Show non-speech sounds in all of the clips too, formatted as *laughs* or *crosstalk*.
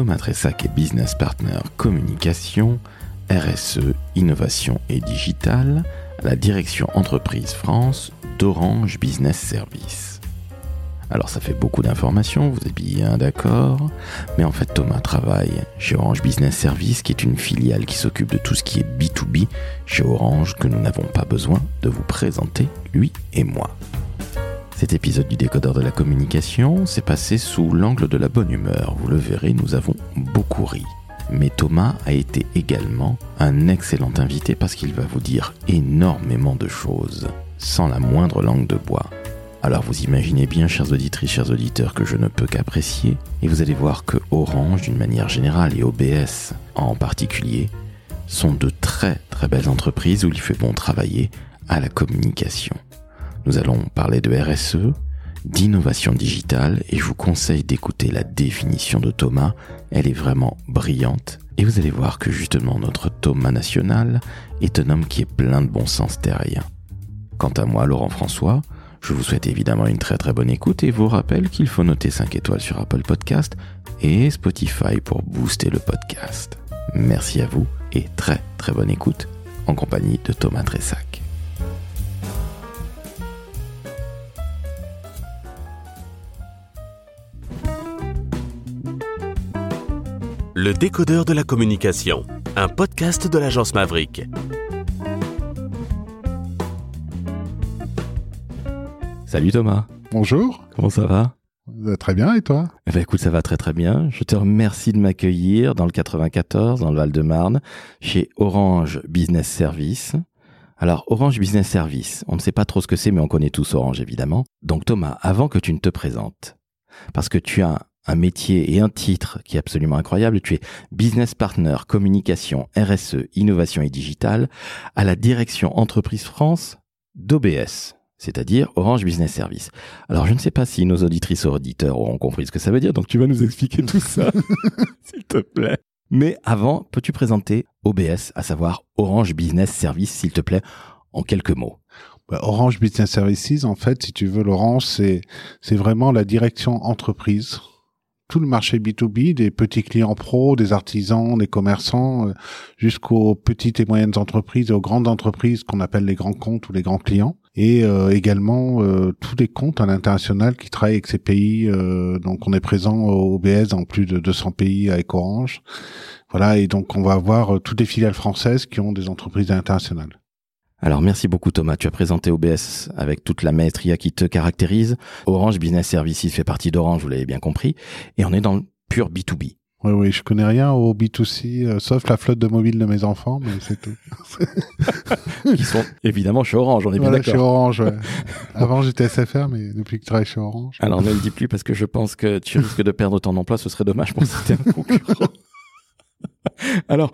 Thomas Tressac est business partner communication, RSE, innovation et digital à la direction entreprise France d'Orange Business Service. Alors ça fait beaucoup d'informations, vous êtes bien d'accord, mais en fait Thomas travaille chez Orange Business Service qui est une filiale qui s'occupe de tout ce qui est B2B chez Orange que nous n'avons pas besoin de vous présenter, lui et moi. Cet épisode du décodeur de la communication s'est passé sous l'angle de la bonne humeur. Vous le verrez, nous avons beaucoup ri. Mais Thomas a été également un excellent invité parce qu'il va vous dire énormément de choses, sans la moindre langue de bois. Alors vous imaginez bien, chers auditrices, chers auditeurs, que je ne peux qu'apprécier, et vous allez voir que Orange, d'une manière générale, et OBS en particulier, sont de très très belles entreprises où il fait bon travailler à la communication. Nous allons parler de RSE, d'innovation digitale et je vous conseille d'écouter la définition de Thomas. Elle est vraiment brillante et vous allez voir que justement notre Thomas national est un homme qui est plein de bon sens terrien. Quant à moi, Laurent François, je vous souhaite évidemment une très très bonne écoute et vous rappelle qu'il faut noter 5 étoiles sur Apple Podcast et Spotify pour booster le podcast. Merci à vous et très très bonne écoute en compagnie de Thomas Tressac. Le décodeur de la communication, un podcast de l'agence Maverick. Salut Thomas, Bonjour, comment ça va? Euh, très bien et toi? Eh ben écoute, ça va très très bien. Je te remercie de m'accueillir dans le 94, dans le Val-de-Marne, chez Orange Business Service. Alors Orange Business Service, on ne sait pas trop ce que c'est, mais on connaît tous Orange évidemment. Donc Thomas, avant que tu ne te présentes, parce que tu as un métier et un titre qui est absolument incroyable, tu es business partner communication RSE innovation et digital à la direction entreprise France d'OBS c'est-à-dire Orange Business Service. Alors, je ne sais pas si nos auditrices ou auditeurs auront compris ce que ça veut dire, donc tu vas nous expliquer tout ça, *laughs* s'il te plaît. Mais avant, peux-tu présenter OBS, à savoir Orange Business Service, s'il te plaît, en quelques mots? Bah, Orange Business Services, en fait, si tu veux, Laurent, c'est c'est vraiment la direction entreprise. Tout le marché B2B, des petits clients pros, des artisans, des commerçants, euh, jusqu'aux petites et moyennes entreprises et aux grandes entreprises qu'on appelle les grands comptes ou les grands clients. Et euh, également euh, tous les comptes à l'international qui travaillent avec ces pays. euh, donc on est présent au OBS dans plus de 200 pays avec Orange. Voilà, et donc on va avoir euh, toutes les filiales françaises qui ont des entreprises internationales. Alors, merci beaucoup Thomas, tu as présenté OBS avec toute la maestria qui te caractérise. Orange Business Services fait partie d'Orange, vous l'avez bien compris, et on est dans le pur B2B. Oui, oui, je connais rien au B2C, euh, sauf la flotte de mobile de mes enfants, mais c'est tout. *laughs* qui sont évidemment chez Orange, on est bien Voilà, chez d'accord. Orange, ouais. Avant, j'étais SFR, mais depuis que je travaille chez Orange. Alors ne le dis plus parce que je pense que tu risques de perdre ton emploi, ce serait dommage pour citer un concurrent. *laughs* Alors,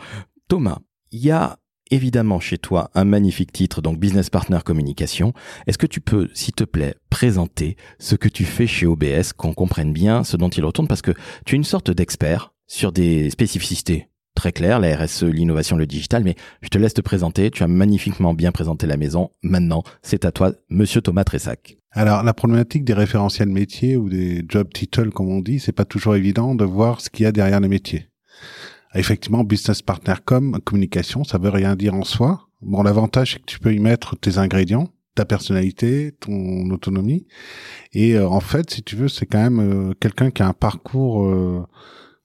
Thomas, il y a évidemment chez toi un magnifique titre, donc Business Partner Communication. Est-ce que tu peux, s'il te plaît, présenter ce que tu fais chez OBS, qu'on comprenne bien ce dont il retourne, parce que tu es une sorte d'expert sur des spécificités très claires, la RSE, l'innovation, le digital, mais je te laisse te présenter, tu as magnifiquement bien présenté la maison. Maintenant, c'est à toi, monsieur Thomas Tressac. Alors, la problématique des référentiels métiers ou des job titles, comme on dit, c'est pas toujours évident de voir ce qu'il y a derrière les métiers. Effectivement, business partner com, communication, ça veut rien dire en soi. Bon, l'avantage, c'est que tu peux y mettre tes ingrédients, ta personnalité, ton autonomie. Et euh, en fait, si tu veux, c'est quand même euh, quelqu'un qui a un parcours euh,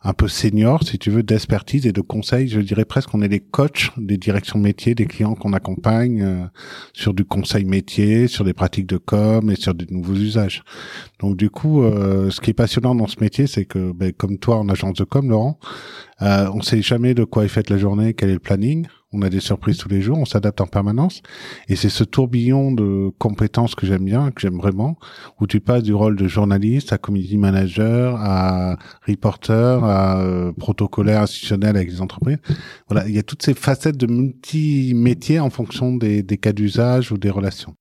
un peu senior, si tu veux, d'expertise et de conseil. Je dirais presque qu'on est les coachs des directions de métier, des clients qu'on accompagne euh, sur du conseil métier, sur des pratiques de com et sur de nouveaux usages. Donc du coup, euh, ce qui est passionnant dans ce métier, c'est que, ben, comme toi en agence de com, Laurent, euh, on sait jamais de quoi est faite la journée, quel est le planning. On a des surprises tous les jours, on s'adapte en permanence. Et c'est ce tourbillon de compétences que j'aime bien, que j'aime vraiment, où tu passes du rôle de journaliste à community manager, à reporter, à euh, protocolaire institutionnel avec les entreprises. Voilà, il y a toutes ces facettes de multi-métiers en fonction des, des cas d'usage ou des relations.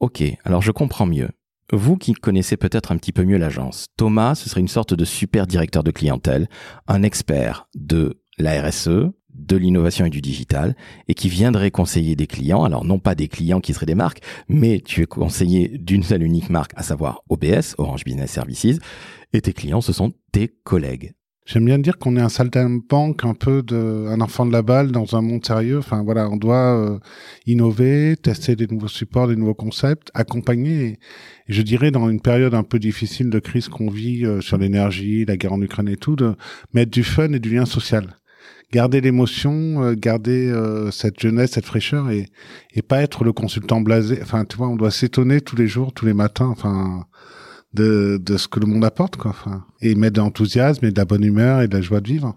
Ok, alors je comprends mieux. Vous qui connaissez peut-être un petit peu mieux l'agence, Thomas, ce serait une sorte de super directeur de clientèle, un expert de la RSE, de l'innovation et du digital, et qui viendrait conseiller des clients, alors non pas des clients qui seraient des marques, mais tu es conseiller d'une seule unique marque, à savoir OBS, Orange Business Services, et tes clients, ce sont tes collègues. J'aime bien dire qu'on est un saltimbanque, un peu de, un enfant de la balle dans un monde sérieux. Enfin voilà, on doit euh, innover, tester des nouveaux supports, des nouveaux concepts, accompagner. Et, je dirais dans une période un peu difficile de crise qu'on vit euh, sur l'énergie, la guerre en Ukraine et tout, de mettre du fun et du lien social. Garder l'émotion, euh, garder cette jeunesse, cette fraîcheur et, et pas être le consultant blasé. Enfin, tu vois, on doit s'étonner tous les jours, tous les matins. Enfin, de, de ce que le monde apporte, quoi. Enfin, et mettre de l'enthousiasme et de la bonne humeur et de la joie de vivre.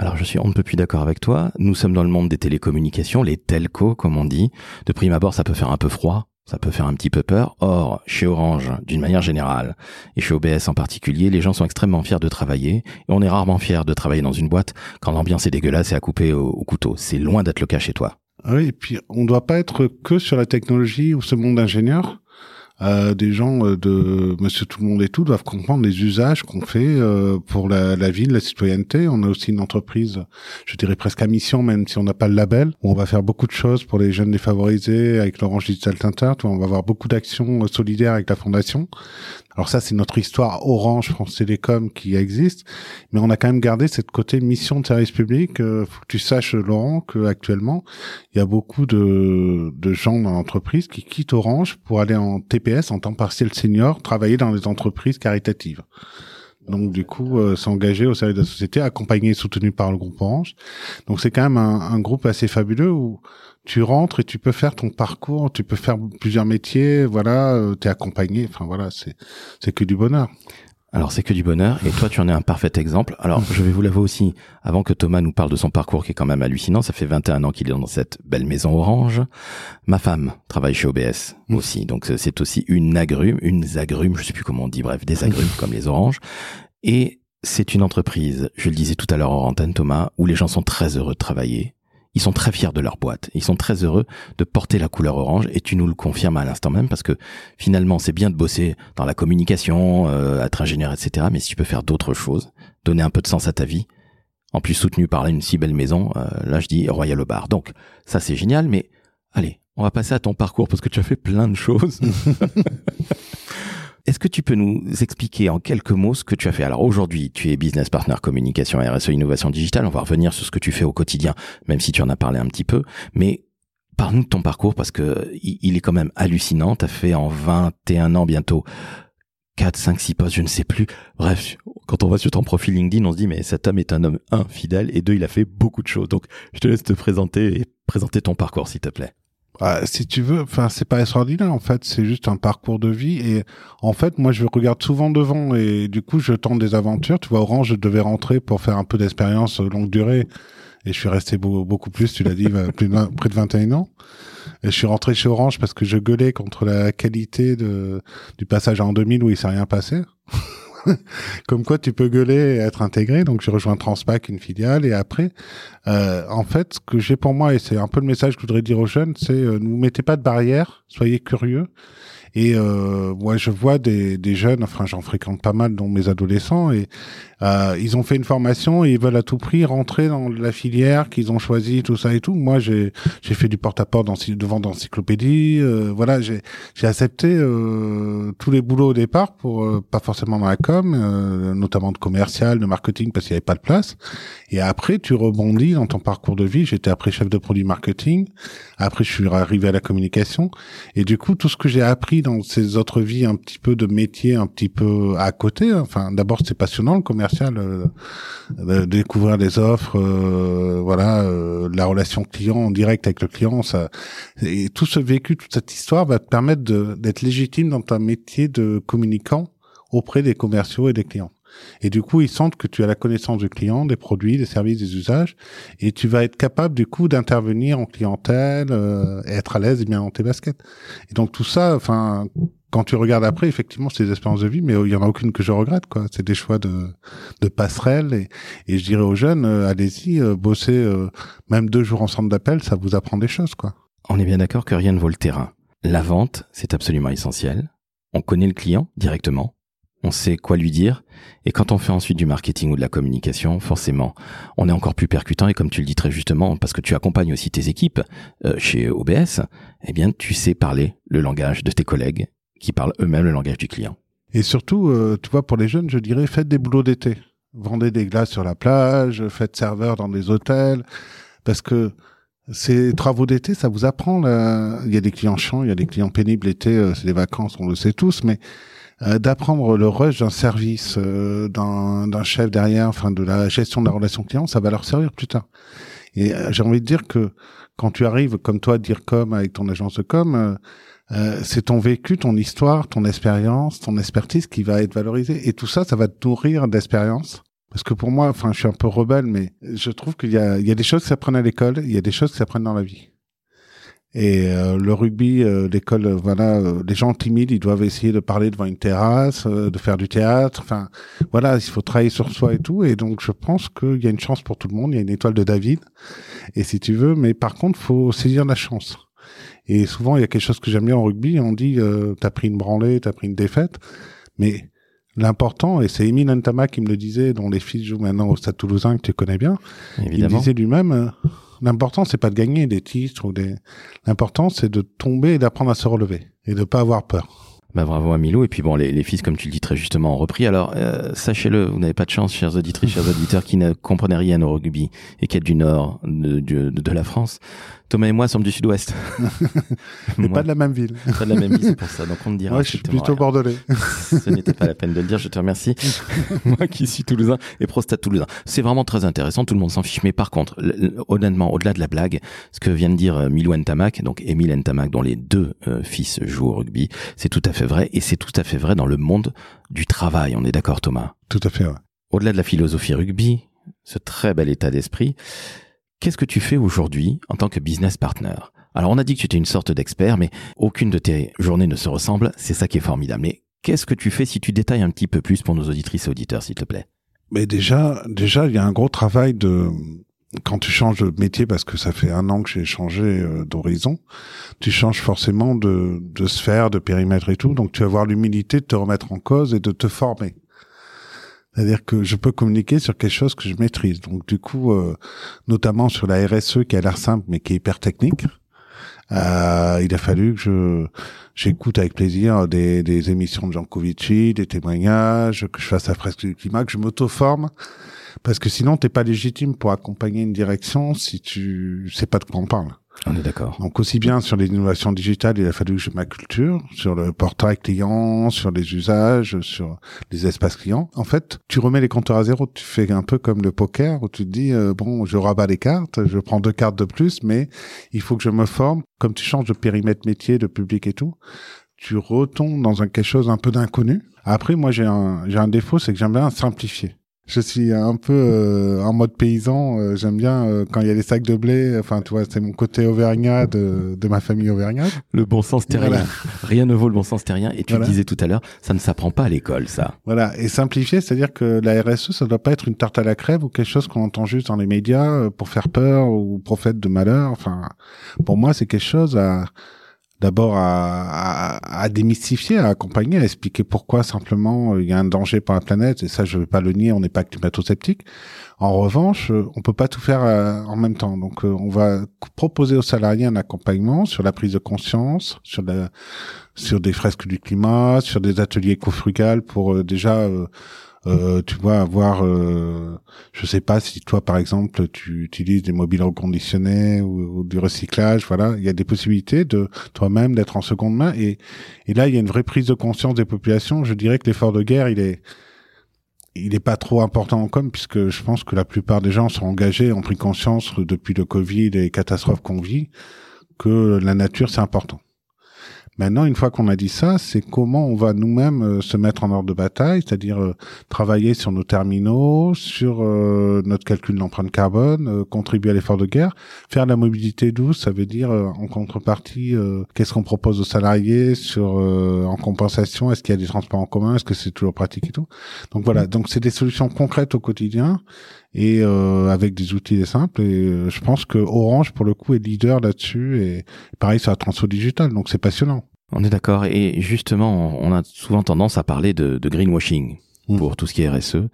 Alors je suis on ne peut plus d'accord avec toi. Nous sommes dans le monde des télécommunications, les telcos comme on dit. De prime abord, ça peut faire un peu froid, ça peut faire un petit peu peur. Or, chez Orange, d'une manière générale, et chez OBS en particulier, les gens sont extrêmement fiers de travailler. Et on est rarement fiers de travailler dans une boîte quand l'ambiance est dégueulasse et à couper au, au couteau. C'est loin d'être le cas chez toi. Oui, et puis on ne doit pas être que sur la technologie ou ce monde d'ingénieurs. Euh, des gens euh, de Monsieur Tout le Monde et tout doivent comprendre les usages qu'on fait euh, pour la, la ville, la citoyenneté. On a aussi une entreprise, je dirais presque à mission, même si on n'a pas le label, où on va faire beaucoup de choses pour les jeunes défavorisés avec l'Orange Digital Tinter. On va avoir beaucoup d'actions solidaires avec la fondation. Alors ça, c'est notre histoire Orange France Télécom qui existe, mais on a quand même gardé cette côté mission de service public. Euh, faut que tu saches, Laurent, qu'actuellement, il y a beaucoup de, de gens dans l'entreprise qui quittent Orange pour aller en TPS, en temps partiel senior, travailler dans les entreprises caritatives. Donc du coup, euh, s'engager au service de la société, accompagné et soutenu par le groupe Orange. Donc c'est quand même un, un, groupe assez fabuleux où tu rentres et tu peux faire ton parcours, tu peux faire plusieurs métiers, voilà, euh, tu es accompagné, enfin voilà, c'est c'est que du bonheur. Alors c'est que du bonheur et toi tu en es un parfait exemple. Alors je vais vous l'avouer aussi, avant que Thomas nous parle de son parcours qui est quand même hallucinant, ça fait 21 ans qu'il est dans cette belle maison orange. Ma femme travaille chez OBS mmh. aussi, donc c'est aussi une agrume, une agrume, je sais plus comment on dit, bref, des agrumes comme les oranges. Et c'est une entreprise, je le disais tout à l'heure en antenne Thomas, où les gens sont très heureux de travailler, ils sont très fiers de leur boîte. Ils sont très heureux de porter la couleur orange et tu nous le confirmes à l'instant même parce que finalement c'est bien de bosser dans la communication, euh, être ingénieur, etc. Mais si tu peux faire d'autres choses, donner un peu de sens à ta vie, en plus soutenu par une si belle maison, euh, là je dis Royal bar. Donc ça c'est génial, mais allez, on va passer à ton parcours parce que tu as fait plein de choses. *laughs* Est-ce que tu peux nous expliquer en quelques mots ce que tu as fait? Alors aujourd'hui, tu es business partner communication RSE innovation digitale. On va revenir sur ce que tu fais au quotidien, même si tu en as parlé un petit peu. Mais parle-nous de ton parcours parce que il est quand même hallucinant. Tu as fait en 21 ans bientôt 4, 5, 6 postes, je ne sais plus. Bref, quand on va sur ton profil LinkedIn, on se dit mais cet homme est un homme un fidèle et deux il a fait beaucoup de choses. Donc je te laisse te présenter et présenter ton parcours s'il te plaît. Bah, si tu veux, enfin c'est pas extraordinaire en fait, c'est juste un parcours de vie et en fait moi je regarde souvent devant et du coup je tente des aventures. Tu vois Orange, je devais rentrer pour faire un peu d'expérience longue durée et je suis resté beaucoup plus, tu l'as dit, plus de près de 21 ans. Et je suis rentré chez Orange parce que je gueulais contre la qualité du passage en 2000 où il s'est rien passé. *laughs* comme quoi tu peux gueuler et être intégré. Donc j'ai rejoint Transpac, une filiale, et après, euh, en fait, ce que j'ai pour moi, et c'est un peu le message que je voudrais dire aux jeunes, c'est euh, ne vous mettez pas de barrières, soyez curieux. Et euh, moi, je vois des, des jeunes, enfin j'en fréquente pas mal, dont mes adolescents, et euh, ils ont fait une formation et ils veulent à tout prix rentrer dans la filière qu'ils ont choisi, tout ça et tout. Moi, j'ai fait du porte-à-porte dans, devant d'encyclopédie. Euh, voilà, j'ai j'ai accepté euh, tous les boulots au départ pour euh, pas forcément dans la com, euh, notamment de commercial, de marketing parce qu'il n'y avait pas de place. Et après, tu rebondis dans ton parcours de vie. J'étais après chef de produit marketing. Après, je suis arrivé à la communication. Et du coup, tout ce que j'ai appris dans ces autres vies, un petit peu de métier, un petit peu à côté. Enfin, d'abord, c'est passionnant le commerce euh, découvrir des offres, euh, voilà, euh, la relation client en direct avec le client, ça, et tout ce vécu, toute cette histoire va te permettre d'être légitime dans ton métier de communicant auprès des commerciaux et des clients. Et du coup, ils sentent que tu as la connaissance du client, des produits, des services, des usages, et tu vas être capable du coup d'intervenir en clientèle, et être à l'aise et bien dans tes baskets. Et donc tout ça, enfin, quand tu regardes après, effectivement, c'est des expériences de vie, mais il y en a aucune que je regrette, quoi. C'est des choix de, de passerelle et, et je dirais aux jeunes, euh, allez-y, euh, bossez euh, même deux jours en centre d'appel, ça vous apprend des choses, quoi. On est bien d'accord que rien ne vaut le terrain. La vente, c'est absolument essentiel. On connaît le client directement. On sait quoi lui dire. Et quand on fait ensuite du marketing ou de la communication, forcément, on est encore plus percutant. Et comme tu le dis très justement, parce que tu accompagnes aussi tes équipes chez OBS, eh bien, tu sais parler le langage de tes collègues qui parlent eux-mêmes le langage du client. Et surtout, euh, tu vois, pour les jeunes, je dirais, faites des boulots d'été. vendez des glaces sur la plage, faites serveur dans des hôtels, parce que ces travaux d'été, ça vous apprend. Là. Il y a des clients chiants, il y a des clients pénibles l'été, euh, c'est des vacances, on le sait tous, mais euh, d'apprendre le rush d'un service, euh, d'un chef derrière, enfin de la gestion de la relation client, ça va leur servir plus tard. Et j'ai envie de dire que quand tu arrives comme toi à dire comme avec ton agence de com, c'est ton vécu, ton histoire, ton expérience, ton expertise qui va être valorisée. Et tout ça, ça va te nourrir d'expérience parce que pour moi, enfin, je suis un peu rebelle, mais je trouve qu'il y a, il y a des choses qui s'apprennent à l'école, il y a des choses qui s'apprennent dans la vie. Et euh, le rugby, euh, l'école, euh, voilà, les gens timides, ils doivent essayer de parler devant une terrasse, de faire du théâtre. Enfin, voilà, il faut travailler sur soi et tout. Et donc, je pense qu'il y a une chance pour tout le monde. Il y a une étoile de David. Et si tu veux, mais par contre, faut saisir la chance. Et souvent, il y a quelque chose que j'aime bien en rugby. On dit, t'as pris une branlée, t'as pris une défaite, mais L'important, et c'est Émile Ntama qui me le disait, dont les fils jouent maintenant au Stade Toulousain, que tu connais bien. Évidemment. Il disait lui-même, euh, l'important c'est pas de gagner des titres ou des, l'important c'est de tomber et d'apprendre à se relever et de pas avoir peur. Bah bravo à Milou. Et puis bon, les, les, fils, comme tu le dis très justement, ont repris. Alors, euh, sachez-le, vous n'avez pas de chance, chers auditrices, chers auditeurs, qui ne comprenaient rien au rugby et qui êtes du nord de, de, de la France. Thomas et moi sommes du sud-ouest. *laughs* Mais pas de la même ville. Pas de la même ville, c'est pour ça. Donc on ne dira Moi, je suis plutôt bordelais. Ce n'était pas la peine de le dire, je te remercie. *laughs* moi qui suis toulousain et prostate toulousain. C'est vraiment très intéressant, tout le monde s'en fiche. Mais par contre, honnêtement, au-delà de la blague, ce que vient de dire euh, Milou Ntamak, donc Émile Ntamak, dont les deux euh, fils jouent au rugby, c'est tout à fait vrai. Et c'est tout à fait vrai dans le monde du travail. On est d'accord, Thomas? Tout à fait, ouais. Au-delà de la philosophie rugby, ce très bel état d'esprit, Qu'est-ce que tu fais aujourd'hui en tant que business partner? Alors on a dit que tu étais une sorte d'expert, mais aucune de tes journées ne se ressemble, c'est ça qui est formidable. Mais qu'est-ce que tu fais si tu détailles un petit peu plus pour nos auditrices et auditeurs, s'il te plaît? Mais déjà, déjà, il y a un gros travail de quand tu changes de métier, parce que ça fait un an que j'ai changé euh, d'horizon, tu changes forcément de, de sphère, de périmètre et tout, donc tu vas avoir l'humilité de te remettre en cause et de te former. C'est-à-dire que je peux communiquer sur quelque chose que je maîtrise. Donc du coup, euh, notamment sur la RSE qui a l'air simple mais qui est hyper technique, euh, il a fallu que je j'écoute avec plaisir des, des émissions de Jean Covici, des témoignages, que je fasse la fresque du climat, que je m'auto-forme. Parce que sinon, t'es pas légitime pour accompagner une direction si tu sais pas de quoi on parle. On est d'accord. Donc aussi bien sur les innovations digitales, il a fallu que je ma culture, sur le portrait client, sur les usages, sur les espaces clients. En fait, tu remets les compteurs à zéro. Tu fais un peu comme le poker où tu te dis euh, bon, je rabats les cartes, je prends deux cartes de plus, mais il faut que je me forme. Comme tu changes de périmètre métier, de public et tout, tu retombes dans un quelque chose un peu d'inconnu. Après, moi, j'ai un j'ai un défaut, c'est que j'aime bien simplifier je suis un peu euh, en mode paysan. Euh, j'aime bien euh, quand il y a des sacs de blé. Enfin, tu vois, c'est mon côté auvergnat de, de ma famille auvergnate. Le bon sens terrien. Rien ne vaut le bon sens terrien. Et tu le disais tout à l'heure, ça ne s'apprend pas à l'école, ça. Voilà. Et simplifier, c'est-à-dire que la RSE, ça doit pas être une tarte à la crève ou quelque chose qu'on entend juste dans les médias pour faire peur ou prophète de malheur. Enfin, pour moi, c'est quelque chose à d'abord à, à, à, démystifier, à accompagner, à expliquer pourquoi simplement euh, il y a un danger pour la planète. Et ça, je ne vais pas le nier, on n'est pas climato-sceptique. En revanche, euh, on peut pas tout faire euh, en même temps. Donc, on va proposer aux salariés un accompagnement sur la prise de conscience, sur la, sur des fresques du climat, sur des ateliers éco-frugales pour déjà euh, tu vois avoir euh, je sais pas si toi par exemple tu utilises des mobiles reconditionnés ou, du recyclage voilà. Il y a des possibilités de toi-même d'être en seconde main et et là il y a une vraie prise de conscience des populations. Je dirais que l'effort de guerre il est il est pas trop important en com puisque je pense que la plupart des gens sont engagés ont pris conscience depuis le Covid et les catastrophes qu'on vit que la nature c'est important Maintenant, une fois qu'on a dit ça, c'est comment on va nous-mêmes euh, se mettre en ordre de bataille, c'est-à-dire euh, travailler sur nos terminaux, sur euh, notre calcul d'empreinte carbone, contribuer à l'effort de guerre, faire de la mobilité douce, ça veut dire en contrepartie, qu'est-ce qu'on propose aux salariés sur en compensation, est-ce qu'il y a des transports en commun, est-ce que c'est toujours pratique et tout? Donc voilà, donc c'est des solutions concrètes au quotidien et avec des outils simples. Et je pense que Orange pour le coup est leader là-dessus et pareil sur la transfo digitale, donc c'est passionnant. On est d'accord. Et justement, on a souvent tendance à parler de, greenwashing mmh. pour tout ce qui est RSE.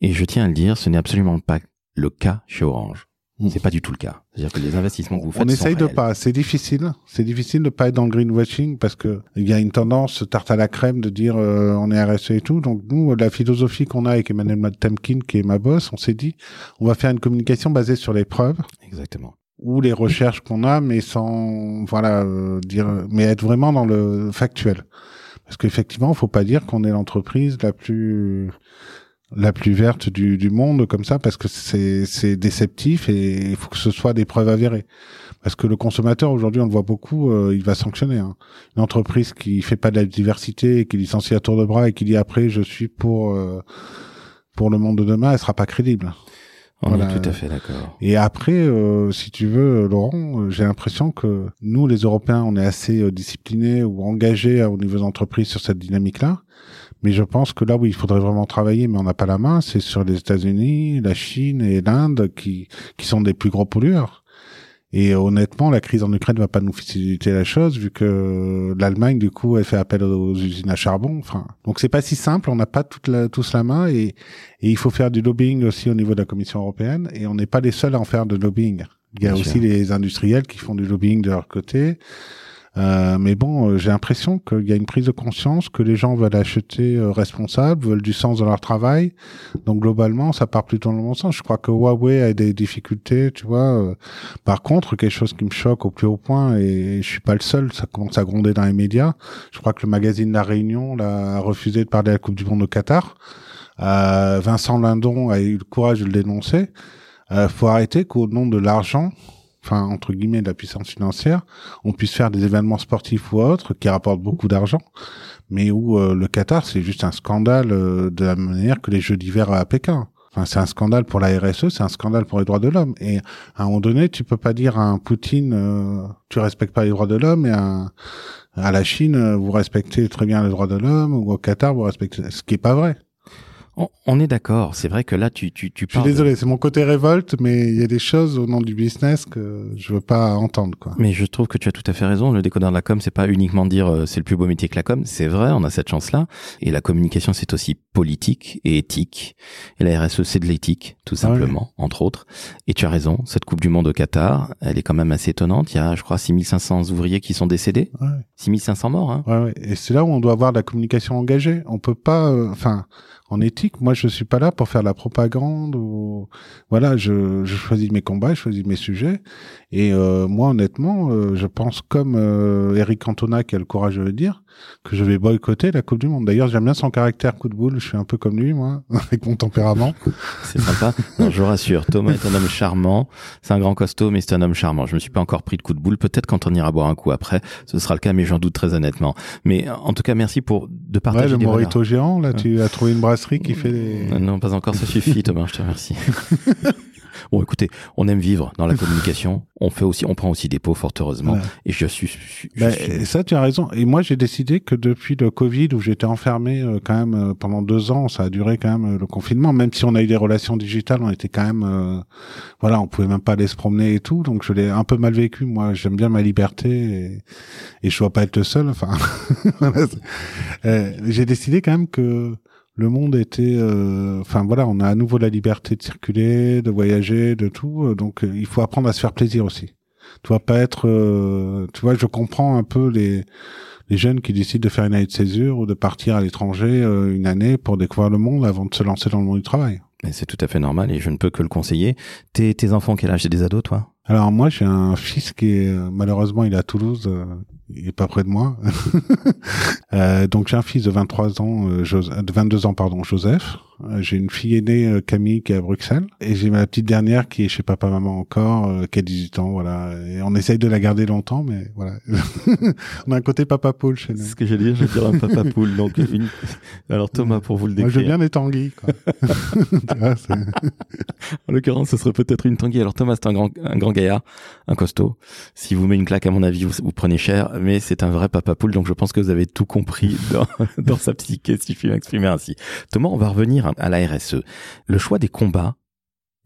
Et je tiens à le dire, ce n'est absolument pas le cas chez Orange. Mm. C'est pas du tout le cas. C'est-à-dire que les investissements que vous faites On essaye de pas. C'est difficile. C'est difficile de pas être dans le greenwashing parce que il y a une tendance tarte à la crème de dire euh, on est RSE et tout. Donc nous, la philosophie qu'on a avec Emmanuel Temkin, qui est ma boss, on s'est dit on va faire une communication basée sur les preuves. Exactement. Ou les recherches qu'on a, mais sans voilà euh, dire, mais être vraiment dans le factuel. Parce qu'effectivement, il faut pas dire qu'on est l'entreprise la plus la plus verte du, du monde comme ça parce que c'est c'est déceptif et il faut que ce soit des preuves avérées parce que le consommateur aujourd'hui on le voit beaucoup euh, il va sanctionner hein. une entreprise qui fait pas de la diversité et qui licencie à tour de bras et qui dit après je suis pour euh, pour le monde de demain elle sera pas crédible on est tout à fait d'accord. Et après, euh, si tu veux, Laurent, j'ai l'impression que nous, les Européens, on est assez disciplinés ou engagés au niveau des entreprises sur cette dynamique-là. Mais je pense que là où il faudrait vraiment travailler, mais on n'a pas la main, c'est sur les États-Unis, la Chine et l'Inde qui, qui sont des plus gros pollueurs. Et honnêtement, la crise en Ukraine ne va pas nous faciliter la chose, vu que l'Allemagne, du coup, elle fait appel aux usines à charbon. Enfin, donc c'est pas si simple. On n'a pas toute la, tous la main, et, et il faut faire du lobbying aussi au niveau de la Commission européenne. Et on n'est pas les seuls à en faire de lobbying. Il y a aussi les industriels qui font du lobbying de leur côté. Euh, mais bon, euh, j'ai l'impression qu'il y a une prise de conscience que les gens veulent acheter euh, responsable, veulent du sens dans leur travail. Donc globalement, ça part plutôt dans le bon sens. Je crois que Huawei a des difficultés, tu vois. Par contre, quelque chose qui me choque au plus haut point, et je suis pas le seul, ça commence à gronder dans les médias. Je crois que le magazine La Réunion a refusé de parler de la Coupe du Monde au Qatar. Euh, Vincent Lindon a eu le courage de le dénoncer. Euh, faut arrêter qu'au nom de l'argent, enfin entre guillemets de la puissance financière, on puisse faire des événements sportifs ou autres qui rapportent beaucoup d'argent, mais où euh, le Qatar c'est juste un scandale euh, de la manière que les Jeux d'hiver à Pékin. Enfin, c'est un scandale pour la RSE, c'est un scandale pour les droits de l'homme. Et à un moment donné, tu peux pas dire à un Poutine, euh, tu respectes pas les droits de l'homme, et à, à la Chine, vous respectez très bien les droits de l'homme, ou au Qatar, vous respectez, ce qui est pas vrai. On, est d'accord. C'est vrai que là, tu, tu, tu Je suis désolé, c'est mon côté révolte, mais il y a des choses au nom du business que je veux pas entendre, quoi. Mais je trouve que tu as tout à fait raison. Le décodeur de la com, c'est pas uniquement dire euh, c'est le plus beau métier que la com. C'est vrai, on a cette chance-là. Et la communication, c'est aussi politique et éthique. Et la RSE, c'est de l'éthique, tout simplement, entre autres. Et tu as raison. Cette Coupe du Monde au Qatar, elle est quand même assez étonnante. Il y a, je crois, 6500 ouvriers qui sont décédés. Ouais. 6500 morts, hein. Ouais, ouais. Et c'est là où on doit avoir de la communication engagée. On peut pas, euh, enfin, en éthique. Moi, je suis pas là pour faire la propagande ou voilà. Je, je choisis mes combats, je choisis mes sujets. Et euh, moi, honnêtement, euh, je pense comme euh, Eric Cantona qui a le courage de le dire, que je vais boycotter la Coupe du Monde. D'ailleurs, j'aime bien son caractère coup de boule. Je suis un peu comme lui, moi, *laughs* avec mon tempérament. C'est sympa. Non, je vous rassure, Thomas est un homme charmant. C'est un grand costaud, mais c'est un homme charmant. Je me suis pas encore pris de coup de boule. Peut-être quand on ira boire un coup après, ce sera le cas, mais j'en doute très honnêtement. Mais en tout cas, merci pour de partager. Ouais, le morito géant, là, tu as trouvé une brasserie qui fait des... Non, pas encore. Ça suffit, Thomas. Je te remercie. *laughs* Bon, écoutez, on aime vivre dans la *laughs* communication. On fait aussi, on prend aussi des pots, fort heureusement. Et je suis. Ben, ça, tu as raison. Et moi, j'ai décidé que depuis le Covid, où j'étais enfermé euh, quand même euh, pendant deux ans, ça a duré quand même euh, le confinement. Même si on a eu des relations digitales, on était quand même, voilà, on pouvait même pas aller se promener et tout. Donc, je l'ai un peu mal vécu. Moi, j'aime bien ma liberté et, et je dois pas être le seul. Enfin, *laughs* j'ai décidé quand même que le monde était, euh, enfin voilà, on a à nouveau la liberté de circuler, de voyager, de tout. Euh, donc euh, il faut apprendre à se faire plaisir aussi. Tu vas pas être, tu vois, je comprends un peu les les jeunes qui décident de faire une année de césure ou de partir à l'étranger une année pour découvrir le monde avant de se lancer dans le monde du travail. C'est tout à fait normal et je ne peux que le conseiller. Tes, tes enfants, quel âge? C'est des ados, toi? Alors moi, j'ai un fils qui est malheureusement, il est à Toulouse il est pas près de moi. *laughs* euh, donc j'ai un fils de 23 ans, euh, de 22 ans pardon, Joseph. Euh, j'ai une fille aînée euh, Camille qui est à Bruxelles et j'ai ma petite dernière qui est chez papa maman encore, qui a 18 ans, voilà. Et on essaye de la garder longtemps, mais voilà. *laughs* on a un côté papa poule chez nous. C'est ce que j'ai dit, je dire un papa poule. Donc *laughs* une... alors Thomas pour vous le décrire. Moi je bien les tanguis. Quoi. en l'occurrence, ce serait peut-être une tanguy. Alors Thomas c'est un grand, un grand gaillard, un costaud. Si vous met une claque à mon avis, vous, vous prenez cher mais c'est un vrai papa poule, donc je pense que vous avez tout compris *laughs* dans, dans sa psyché, si je puis m'exprimer ainsi. Thomas, on va revenir à la RSE. Le choix des combats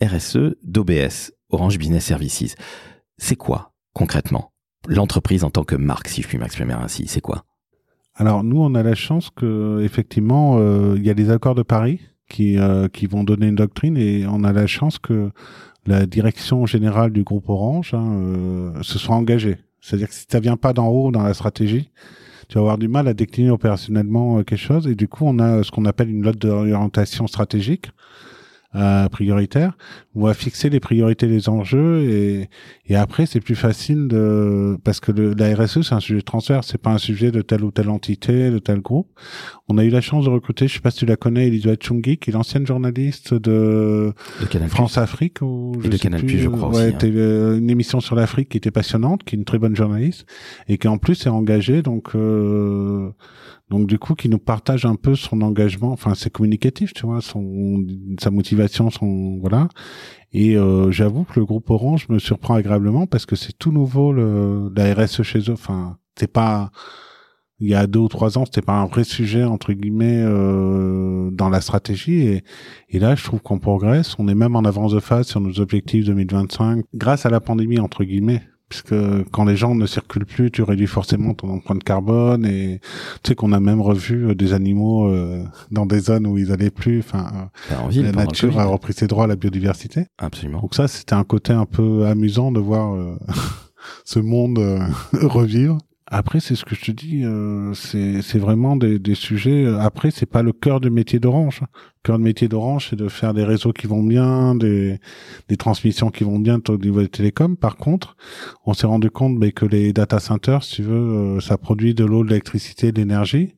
RSE d'OBS, Orange Business Services, c'est quoi concrètement? L'entreprise en tant que marque, si je puis m'exprimer ainsi, c'est quoi? Alors nous, on a la chance que effectivement, euh, il y a les accords de Paris qui euh, qui vont donner une doctrine et on a la chance que la direction générale du groupe Orange hein, euh, se soit engagée. C'est-à-dire que si ça vient pas d'en haut dans la stratégie, tu vas avoir du mal à décliner opérationnellement euh, quelque chose. Et du coup, on a ce qu'on appelle une note d'orientation stratégique euh, prioritaire. On va fixer les priorités des enjeux et, et après c'est plus facile de parce que le, la RSE c'est un sujet transverse, c'est pas un sujet de telle ou telle entité, de tel groupe. On a eu la chance de recruter, je sais pas si tu la connais, Elisabeth Chungi, qui est l'ancienne journaliste de, France Afrique ou et de Canal Plus, je crois ouais, aussi. Hein. Euh, une émission sur l'Afrique qui était passionnante, qui est une très bonne journaliste et qui en plus est engagée donc euh, donc du coup, qui nous partage un peu son engagement. Enfin, c'est communicatif, tu vois, son sa motivation, son voilà. Et euh, j'avoue que le groupe Orange me surprend agréablement parce que c'est tout nouveau le la RSE chez eux. Enfin, c'est pas il y a deux ou trois ans, c'était pas un vrai sujet entre guillemets euh, dans la stratégie et, et là, je trouve qu'on progresse. On est même en avance de phase sur nos objectifs 2025 grâce à la pandémie entre guillemets puisque quand les gens ne circulent plus, tu réduis forcément ton empreinte carbone et tu sais qu'on a même revu euh, des animaux euh, dans des zones où ils allaient plus. Enfin, euh, la nature a repris ses droits à la biodiversité. Absolument. Donc ça, c'était un côté un peu amusant de voir *laughs* ce monde *laughs* revivre. Après, c'est ce que je te dis, euh, c'est vraiment des, des, sujets. Euh, après, c'est pas le cœur du métier d'Orange. Le cœur de métier d'Orange, c'est de faire des réseaux qui vont bien, des, des transmissions qui vont bien au niveau des télécoms. Par contre, on s'est rendu compte que les data centers, si tu veux, euh, ça produit de l'eau, de l'électricité, de l'énergie,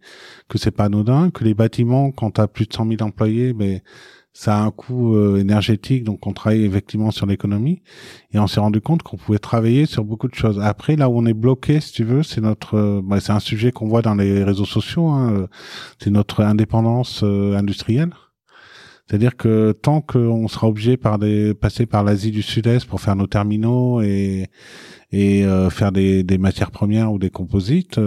que c'est pas anodin, que les bâtiments, quand tu as plus de 100 000 employés, mais ça a un coût euh, énergétique, donc on travaille effectivement sur l'économie, et on s'est rendu compte qu'on pouvait travailler sur beaucoup de choses. Après, là où on est bloqué, si tu veux, c'est notre, euh, bah, c'est un sujet qu'on voit dans les réseaux sociaux, hein, euh, c'est notre indépendance industrielle. C'est-à-dire que tant qu'on sera obligé par des passer par l'Asie du Sud-Est pour faire nos terminaux et et faire des, des matières premières ou des composites,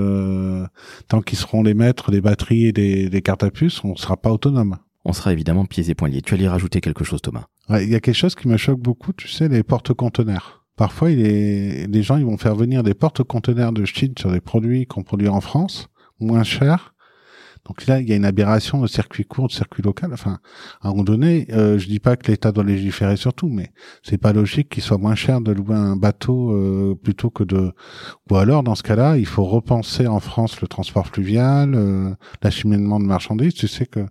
tant qu'ils seront les maîtres des batteries et des, des cartes à puce, on sera pas autonome on sera évidemment pieds et poings liés. Tu allais rajouter quelque chose, Thomas? Il y a quelque chose qui me choque beaucoup, tu sais, les porte-conteneurs. Parfois, il est, les gens ils vont faire venir des porte-conteneurs de Chine sur des produits qu'on produit en France, moins chers. Donc là, il y a une aberration de circuit court, de circuit local. Enfin, à un moment donné, euh, je dis pas que l'État doit légiférer sur tout, mais c'est pas logique qu'il soit moins cher de louer un bateau euh, plutôt que de. Ou alors, dans ce cas-là, il faut repenser en France le transport fluvial, euh, l'acheminement de marchandises. Tu sais que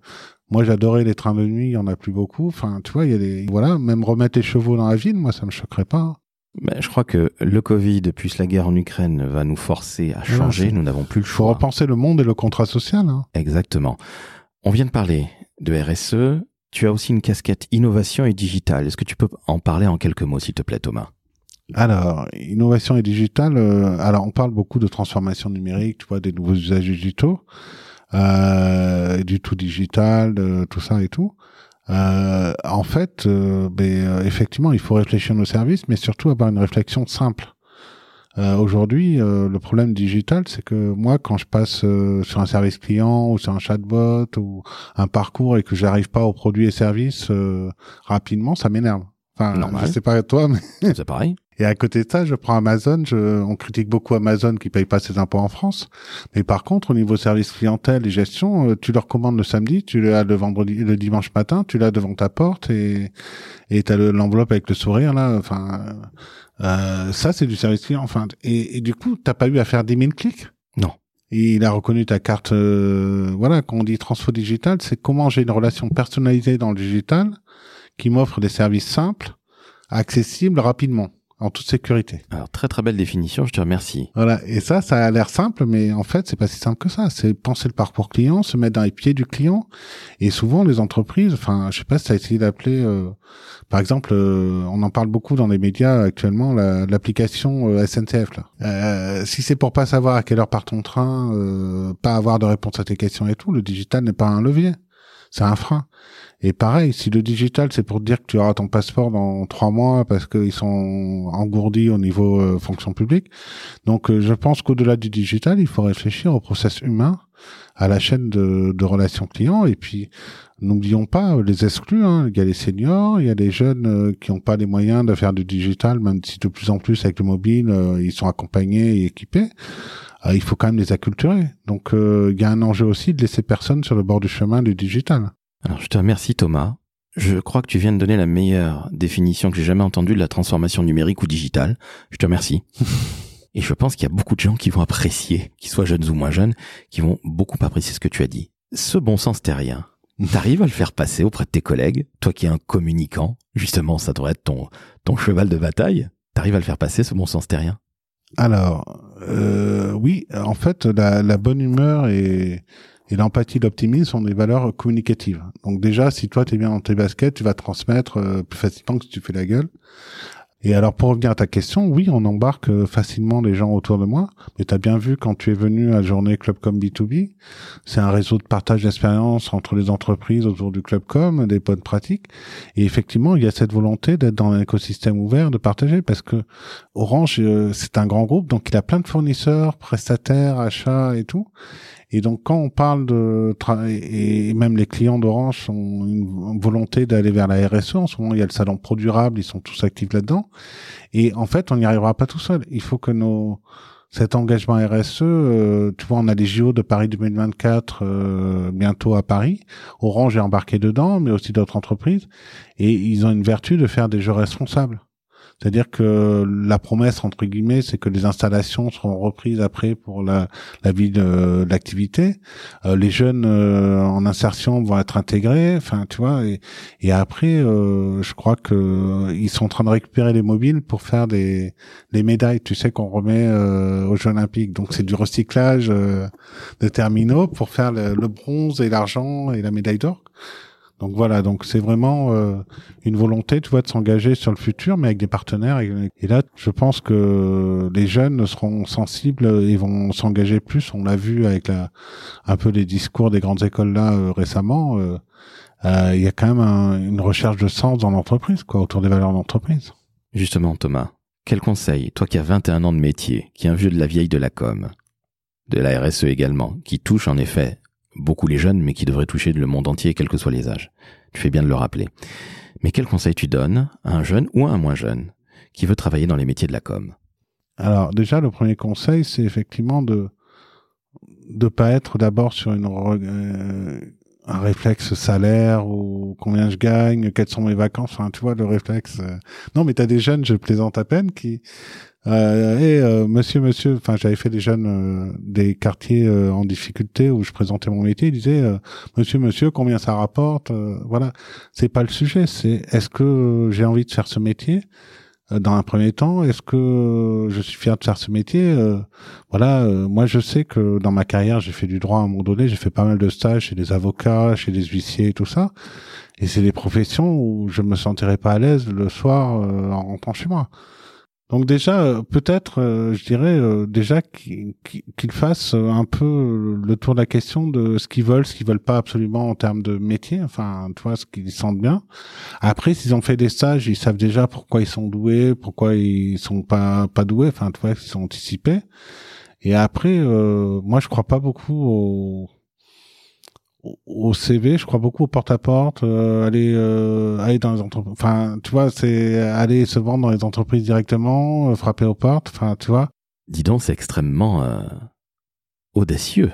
moi, j'adorais les trains de nuit, il y en a plus beaucoup. Enfin, tu vois, il y a des, voilà, même remettre les chevaux dans la ville, moi, ça me choquerait pas. Mais je crois que le Covid, plus la guerre en Ukraine, va nous forcer à changer. nous n'avons plus le choix. Faut repenser le monde et le contrat social. Hein. Exactement. On vient de parler de RSE. Tu as aussi une casquette innovation et digitale. Est-ce que tu peux en parler en quelques mots, s'il te plaît, Thomas? Alors, innovation et digitale. Euh, alors, on parle beaucoup de transformation numérique, tu vois, des nouveaux usages digitaux du tout digital, tout ça et tout. Euh, en fait, euh, ben, euh, effectivement, il faut réfléchir nos services, mais surtout avoir une réflexion simple. Euh, Aujourd'hui, euh, le problème digital, c'est que moi, quand je passe sur un service client ou sur un chatbot ou un parcours et que j'arrive pas aux produits et services rapidement, ça m'énerve. Enfin, Normal. je sais pas toi, mais c'est pareil. *laughs* Et à côté de ça, je prends Amazon. Je, on critique beaucoup Amazon qui paye pas ses impôts en France. Mais par contre, au niveau service clientèle et gestion, euh, tu leur commandes le samedi, tu l'as le vendredi, le dimanche matin, tu l'as devant ta porte et et t'as l'enveloppe avec le sourire là. Enfin, euh, ça c'est du service client. Enfin, et, et du coup, t'as pas eu à faire 10 000 clics? Non. Et il a reconnu ta carte. Euh, voilà, quand on dit transfo digital, c'est comment j'ai une relation personnalisée dans le digital qui m'offre des services simples, accessibles rapidement en toute sécurité. Alors très très belle définition, je te remercie. Voilà, et ça, ça a l'air simple, mais en fait, c'est pas si simple que ça. C'est penser le parcours client, se mettre dans les pieds du client. Et souvent, les entreprises, enfin, je sais pas si tu as essayé d'appeler, euh, par exemple, euh, on en parle beaucoup dans les médias actuellement, l'application euh, SNCF. Là. si c'est pour pas savoir à quelle heure part ton train, pas avoir de réponse à tes questions et tout, le digital n'est pas un levier, c'est un frein. Et pareil, si le digital c'est pour dire que tu auras ton passeport dans trois mois parce qu'ils sont engourdis au niveau euh, fonction publique, donc euh, je pense qu'au-delà du digital, il faut réfléchir au process humain, à la chaîne de, de relations clients, et puis n'oublions pas les exclus. Hein. Il y a les seniors, il y a les jeunes euh, qui n'ont pas les moyens de faire du digital, même si de plus en plus avec le mobile, ils sont accompagnés et équipés. il faut quand même les acculturer. Donc il y a un enjeu aussi de laisser personne sur le bord du chemin du digital. Alors je te remercie Thomas. Je crois que tu viens de donner la meilleure définition que j'ai jamais entendue de la transformation numérique ou digitale. Je te remercie. *laughs* Et je pense qu'il y a beaucoup de gens qui vont apprécier, qu'ils soient jeunes ou moins jeunes, qui vont beaucoup apprécier ce que tu as dit. Ce bon sens terrien, t'arrives à le faire passer auprès de tes collègues, toi qui es un communicant, justement ça devrait être ton, ton cheval de bataille, t'arrives à le faire passer ce bon sens terrien? Alors, euh, oui, en fait, la, la bonne humeur et, et l'empathie, l'optimisme sont des valeurs communicatives. Donc déjà, si toi t'es bien dans tes baskets, tu vas transmettre euh, plus facilement que si tu fais la gueule. Et alors pour revenir à ta question, oui, on embarque euh, facilement les gens autour de moi, mais tu as bien vu quand tu es venu à Journée Clubcom B2B, c'est un réseau de partage d'expérience entre les entreprises autour du Clubcom, des bonnes pratiques, et effectivement, il y a cette volonté d'être dans un écosystème ouvert, de partager, parce que Orange, euh, c'est un grand groupe, donc il a plein de fournisseurs, prestataires, achats et tout, et donc quand on parle de et même les clients d'Orange ont une volonté d'aller vers la RSE. En ce moment, il y a le salon Pro Durable, ils sont tous actifs là-dedans. Et en fait, on n'y arrivera pas tout seul. Il faut que nos cet engagement RSE, euh, tu vois, on a les JO de Paris 2024 euh, bientôt à Paris. Orange est embarqué dedans, mais aussi d'autres entreprises, et ils ont une vertu de faire des jeux responsables. C'est-à-dire que la promesse, entre guillemets, c'est que les installations seront reprises après pour la, la vie de l'activité. Euh, les jeunes euh, en insertion vont être intégrés, enfin, tu vois. Et, et après, euh, je crois que ils sont en train de récupérer les mobiles pour faire des, des médailles, tu sais, qu'on remet aux Jeux Olympiques. Donc, c'est du recyclage de terminaux pour faire le, le bronze et l'argent et la médaille d'or. Donc voilà, donc c'est vraiment euh, une volonté, tu vois, de s'engager sur le futur, mais avec des partenaires. Et, là, je pense que les jeunes seront sensibles et vont s'engager plus. On l'a vu avec la, un peu les discours des grandes écoles là euh, récemment. Euh, il y a quand même une recherche de sens dans l'entreprise, quoi, autour des valeurs d'entreprise. Justement, Thomas, quel conseil, toi qui as 21 ans de métier, qui es un vieux de la vieille de la com, de la RSE également, qui touche en effet beaucoup les jeunes, mais qui devraient toucher le monde entier, quels que soient les âges. Tu fais bien de le rappeler. Mais quel conseil tu donnes à un jeune ou à un moins jeune qui veut travailler dans les métiers de la com? Alors déjà, le premier conseil, c'est effectivement de de pas être d'abord sur une euh, un réflexe salaire ou combien je gagne, quelles sont mes vacances, enfin tu vois le réflexe. Euh. Non mais tu as des jeunes, je plaisante à peine, qui euh, et euh, monsieur, monsieur, enfin j'avais fait des jeunes euh, des quartiers euh, en difficulté où je présentais mon métier, ils disaient monsieur, monsieur, combien ça rapporte Voilà, c'est pas le sujet, c'est est-ce que j'ai envie de faire ce métier dans un premier temps? Est-ce que je suis fier de faire ce métier Voilà, moi je sais que dans ma carrière j'ai fait du droit à un moment donné, j'ai fait pas mal de stages chez des avocats, chez des huissiers et tout ça, et c'est des professions où je me sentirais pas à l'aise le soir en rentrant chez moi. Donc déjà, euh, peut-être, euh, je dirais euh, déjà qu'ils fassent un peu le tour de la question de ce qu'ils veulent, ce qu'ils veulent pas absolument en termes de métier. Enfin, tu vois, ce qu'ils sentent bien. Après, s'ils ont fait des stages, ils savent déjà pourquoi ils sont doués, pourquoi ils sont pas pas doués. Enfin, tu vois, ils sont anticipés. Et après, moi, je crois pas beaucoup au au CV, je crois beaucoup au porte-à-porte, euh, aller euh, aller dans les entreprises. Enfin, tu vois, c'est aller se vendre dans les entreprises directement, euh, frapper aux portes. Enfin, tu vois. Dis donc, c'est extrêmement audacieux.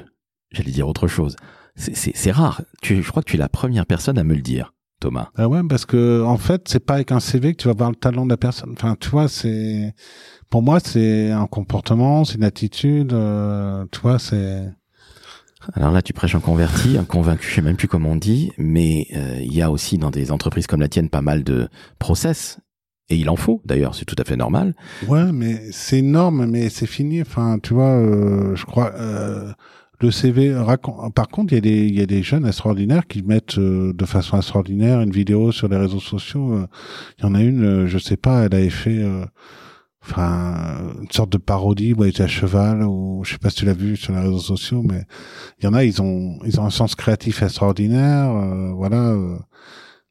J'allais dire autre chose. C'est rare. Tu, je crois que tu es la première personne à me le dire, Thomas. Ah ouais, parce que en fait, c'est pas avec un CV que tu vas voir le talent de la personne. Enfin, tu vois, c'est pour moi, c'est un comportement, c'est une attitude. tu vois, c'est alors là, tu prêches un converti, un convaincu, je sais même plus comment on dit, mais euh, il y a aussi dans des entreprises comme la tienne pas mal de process. Et il en faut, d'ailleurs, c'est tout à fait normal. Ouais, mais c'est énorme, mais c'est fini. Enfin, tu vois, euh, je crois, euh, le CV raconte. Par contre, il y a des, y a des jeunes extraordinaires qui mettent de façon extraordinaire une vidéo sur les réseaux sociaux. Il y en a une, je sais pas, elle avait fait enfin une sorte de parodie où il était à cheval ou je sais pas si tu l'as vu sur les réseaux sociaux mais il y en a ils ont ils ont un sens créatif extraordinaire euh, voilà euh.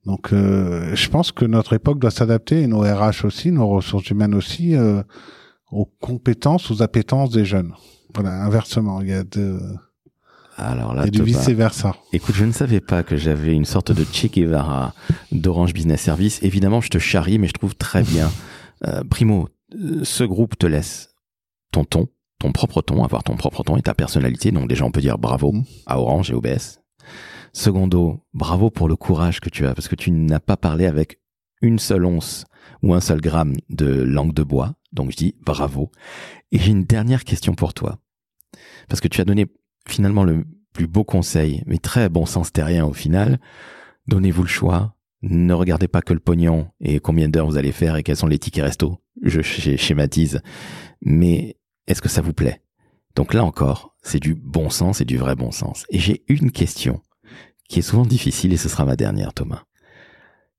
donc euh, je pense que notre époque doit s'adapter et nos RH aussi nos ressources humaines aussi aux compétences aux appétences des jeunes voilà inversement il y a de alors là, et du vice versa. Écoute, je ne savais pas que j'avais une sorte de Che Guevara d'Orange Business Service. Évidemment, je te charrie, mais je trouve très bien. Primo, ce groupe te laisse ton ton, ton propre ton, avoir ton propre ton et ta personnalité. Donc déjà, on peut dire bravo mmh. à Orange et OBS. Secondo, bravo pour le courage que tu as, parce que tu n'as pas parlé avec une seule once ou un seul gramme de langue de bois. Donc je dis bravo. Et j'ai une dernière question pour toi. Parce que tu as donné finalement le plus beau conseil, mais très bon sens terrien au final. Donnez-vous le choix. Ne regardez pas que le pognon et combien d'heures vous allez faire et quels sont les tickets resto. Je schématise. Mais est-ce que ça vous plaît? Donc là encore, c'est du bon sens et du vrai bon sens. Et j'ai une question qui est souvent difficile et ce sera ma dernière, Thomas.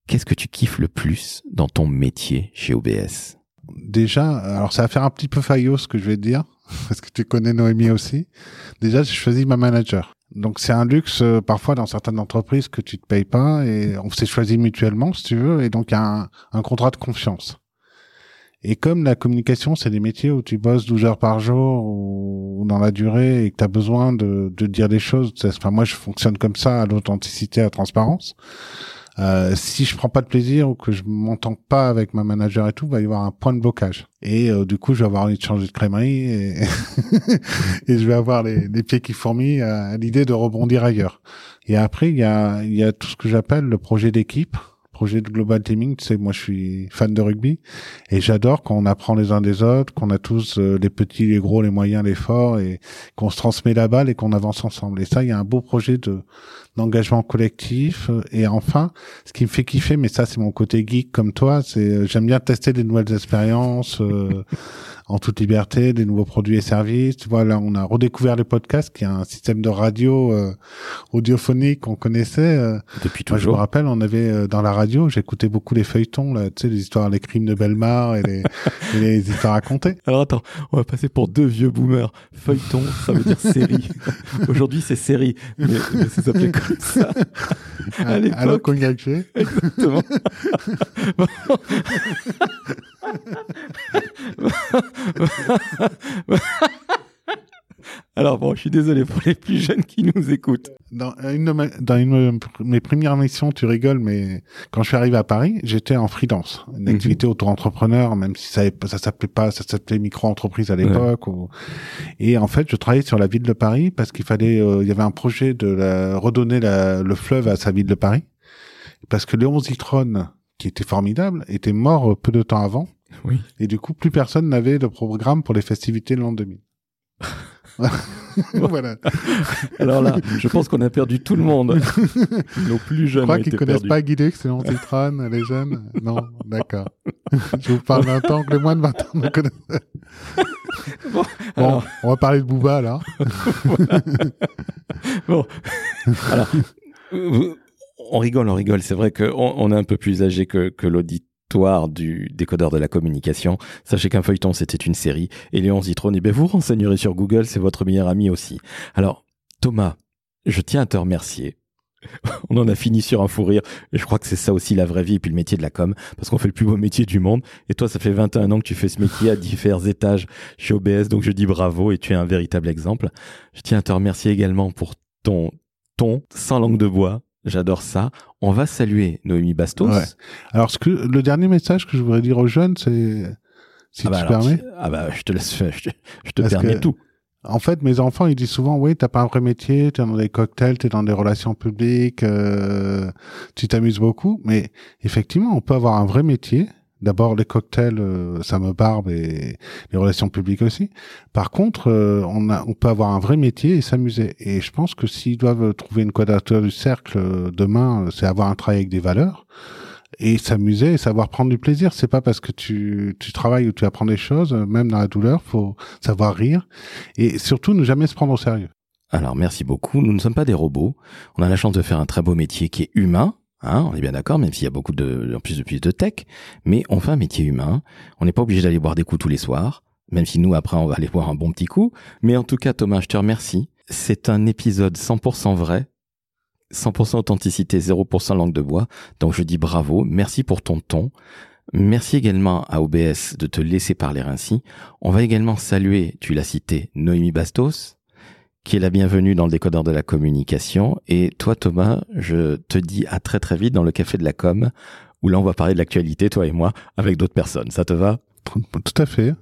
Qu'est-ce que tu kiffes le plus dans ton métier chez OBS Déjà, alors ça va faire un petit peu faillot ce que je vais te dire, *laughs* parce que tu connais Noémie aussi. Déjà, j'ai choisi ma manager. Donc c'est un luxe euh, parfois dans certaines entreprises que tu te payes pas et on s'est choisi mutuellement si tu veux et donc il y a un, un, contrat de confiance. Et comme la communication c'est des métiers où tu bosses 12 heures par jour ou dans la durée et que tu as besoin de, de dire des choses, enfin moi je fonctionne comme ça à l'authenticité, à la transparence. Euh, si je prends pas de plaisir ou que je m'entends pas avec ma manager et tout, va y avoir un point de blocage. Et euh, du coup, je vais avoir envie de changer de crèmerie et, *laughs* je vais avoir les, pieds qui fourmillent à, l'idée de rebondir ailleurs. Et après, il y a, il y a tout ce que j'appelle le projet d'équipe projet de global teaming, tu sais, moi je suis fan de rugby et j'adore quand on apprend les uns des autres, qu'on a tous euh, les petits, les gros, les moyens, les forts et qu'on se transmet la balle et qu'on avance ensemble. Et ça, il y a un beau projet de d'engagement collectif. Et enfin, ce qui me fait kiffer, mais ça c'est mon côté geek comme toi, c'est euh, j'aime bien tester des nouvelles expériences. *laughs* En toute liberté, des nouveaux produits et services. Tu vois, là, on a redécouvert les podcasts, qui est un système de radio euh, audiophonique qu'on connaissait. Euh. Depuis toujours. Moi, je me rappelle, on avait euh, dans la radio, j'écoutais beaucoup les feuilletons, là, tu sais, les histoires, les crimes de Belmar et les, *laughs* et les histoires racontées. Alors attends, on va passer pour deux vieux boomers. Feuilleton, ça veut dire série. *laughs* Aujourd'hui, c'est série, mais, ça s'appelait comme ça. *laughs* À, à l'époque. Exactement. *laughs* Alors bon, je suis désolé pour les plus jeunes qui nous écoutent. Dans une de, dans une mes premières missions, tu rigoles, mais quand je suis arrivé à Paris, j'étais en freelance, une mhm. activité auto-entrepreneur, même si ça, ça s'appelait pas, ça s'appelait micro-entreprise à l'époque. Et en fait, je travaillais sur la ville de Paris parce qu'il fallait, euh, il y avait un projet de la, redonner la, le fleuve à sa ville de Paris, parce que Léon Zitrone, qui était formidable, était mort peu de temps avant. Oui. Et du coup, plus personne n'avait de programme pour les festivités de l'an 2000. voilà. Alors là, je pense qu'on a perdu tout le monde. *laughs* Nos plus jeunes. Je crois qu'ils connaissent pas Guidé, c'est Antitron, les jeunes. Non, d'accord. *laughs* je vous parle d'un temps que les moins de 20 ans ne connaissent. Bon, bon on va parler de Booba là. *laughs* bon, alors, on rigole, on rigole. C'est vrai qu'on on est un peu plus âgé que, que l'audit du décodeur de la communication. Sachez qu'un feuilleton, c'était une série. Et Léon Zitron, eh bien, vous renseignerez sur Google, c'est votre meilleur ami aussi. Alors, Thomas, je tiens à te remercier. *laughs* On en a fini sur un fou rire. Et je crois que c'est ça aussi la vraie vie et puis le métier de la com. Parce qu'on fait le plus beau métier du monde. Et toi, ça fait 21 ans que tu fais ce métier à différents étages chez OBS. Donc je dis bravo et tu es un véritable exemple. Je tiens à te remercier également pour ton ton sans langue de bois J'adore ça. On va saluer Noémie Bastos. Alors, ce que, le dernier message que je voudrais dire aux jeunes, c'est, si ah bah tu permets. ah bah, je te laisse, je te, je te permets tout. En fait, mes enfants, ils disent souvent, oui, t'as pas un vrai métier, t'es dans des cocktails, t'es dans des relations publiques, euh, tu t'amuses beaucoup. Mais effectivement, on peut avoir un vrai métier D'abord, les cocktails, euh, ça me barbe et les relations publiques aussi. Par contre, euh, on, a, on peut avoir un vrai métier et s'amuser. Et je pense que s'ils doivent trouver une quadrature du cercle euh, demain, c'est avoir un travail avec des valeurs et s'amuser et savoir prendre du plaisir. C'est pas parce que tu, tu travailles ou tu apprends des choses, même dans la douleur, faut savoir rire et surtout ne jamais se prendre au sérieux. Alors merci beaucoup. Nous ne sommes pas des robots. On a la chance de faire un très beau métier qui est humain, Hein, on est bien d'accord, même s'il y a beaucoup de, plus de plus de tech, mais on fait un métier humain. On n'est pas obligé d'aller boire des coups tous les soirs, même si nous après on va aller *laughs* boire un bon petit coup. Mais en tout cas, Thomas, je te remercie. C'est un épisode 100% vrai, 100% authenticité, 0% langue de bois. Donc je dis bravo, merci pour ton ton. Merci également à OBS de te laisser parler ainsi. On va également saluer, tu l'as cité, Noémie Bastos, qui est la bienvenue dans le décodeur de la communication. Et toi, Thomas, je te dis à très très vite dans le café de la com, où là, on va parler de l'actualité, toi et moi, avec d'autres personnes. Ça te va? Tout à fait.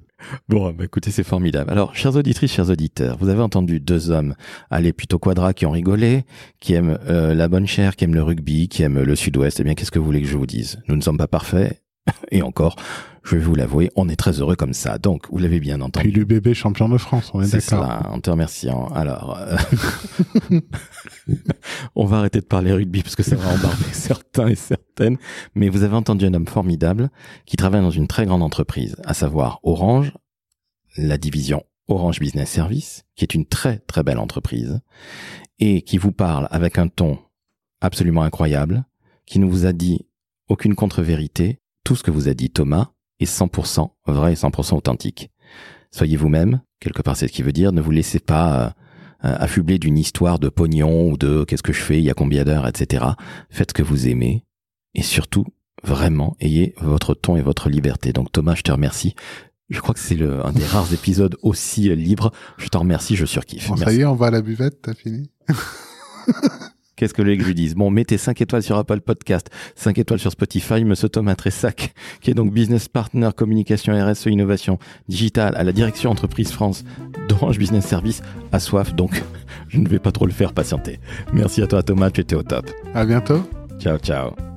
Bon, bah écoutez, c'est formidable. Alors, chers auditrices, chers auditeurs, vous avez entendu deux hommes aller plutôt quadra qui ont rigolé, qui aiment euh, la bonne chair, qui aiment le rugby, qui aiment le sud-ouest. Eh bien, qu'est-ce que vous voulez que je vous dise? Nous ne sommes pas parfaits. *laughs* Et encore, je vais vous l'avouer, on est très heureux comme ça. Donc, vous l'avez bien entendu. Puis l'UBB champion de France, on est, C'est d'accord. ça, en te remerciant. Alors, euh, *laughs* *laughs* on va arrêter de parler rugby parce que ça va embarquer certains et certaines. Mais vous avez entendu un homme formidable qui travaille dans une très grande entreprise, à savoir Orange, la division Orange Business Service, qui est une très très belle entreprise et qui vous parle avec un ton absolument incroyable, qui ne vous a dit aucune contre-vérité. Tout ce que vous a dit Thomas est 100% vrai et 100% authentique. Soyez vous-même, quelque part c'est ce qui veut dire, ne vous laissez pas euh, euh, affubler d'une histoire de pognon ou de qu'est-ce que je fais, il y a combien d'heures, etc. Faites ce que vous aimez et surtout, vraiment, ayez votre ton et votre liberté. Donc Thomas, je te remercie. Je crois que c'est le, un des rares épisodes aussi euh, libres. Je t'en remercie, je surkiffe. Bon, ça y est, on va à la buvette, t'as fini? *laughs* Qu'est-ce que les que je lui dise Bon, mettez 5 étoiles sur Apple Podcast, 5 étoiles sur Spotify. Monsieur Thomas Tressac, qui est donc business partner communication RSE innovation digitale à la direction entreprise France d'Orange Business Service, a soif. Donc, *laughs* je ne vais pas trop le faire patienter. Merci à toi Thomas, tu étais au top. À bientôt. Ciao, ciao.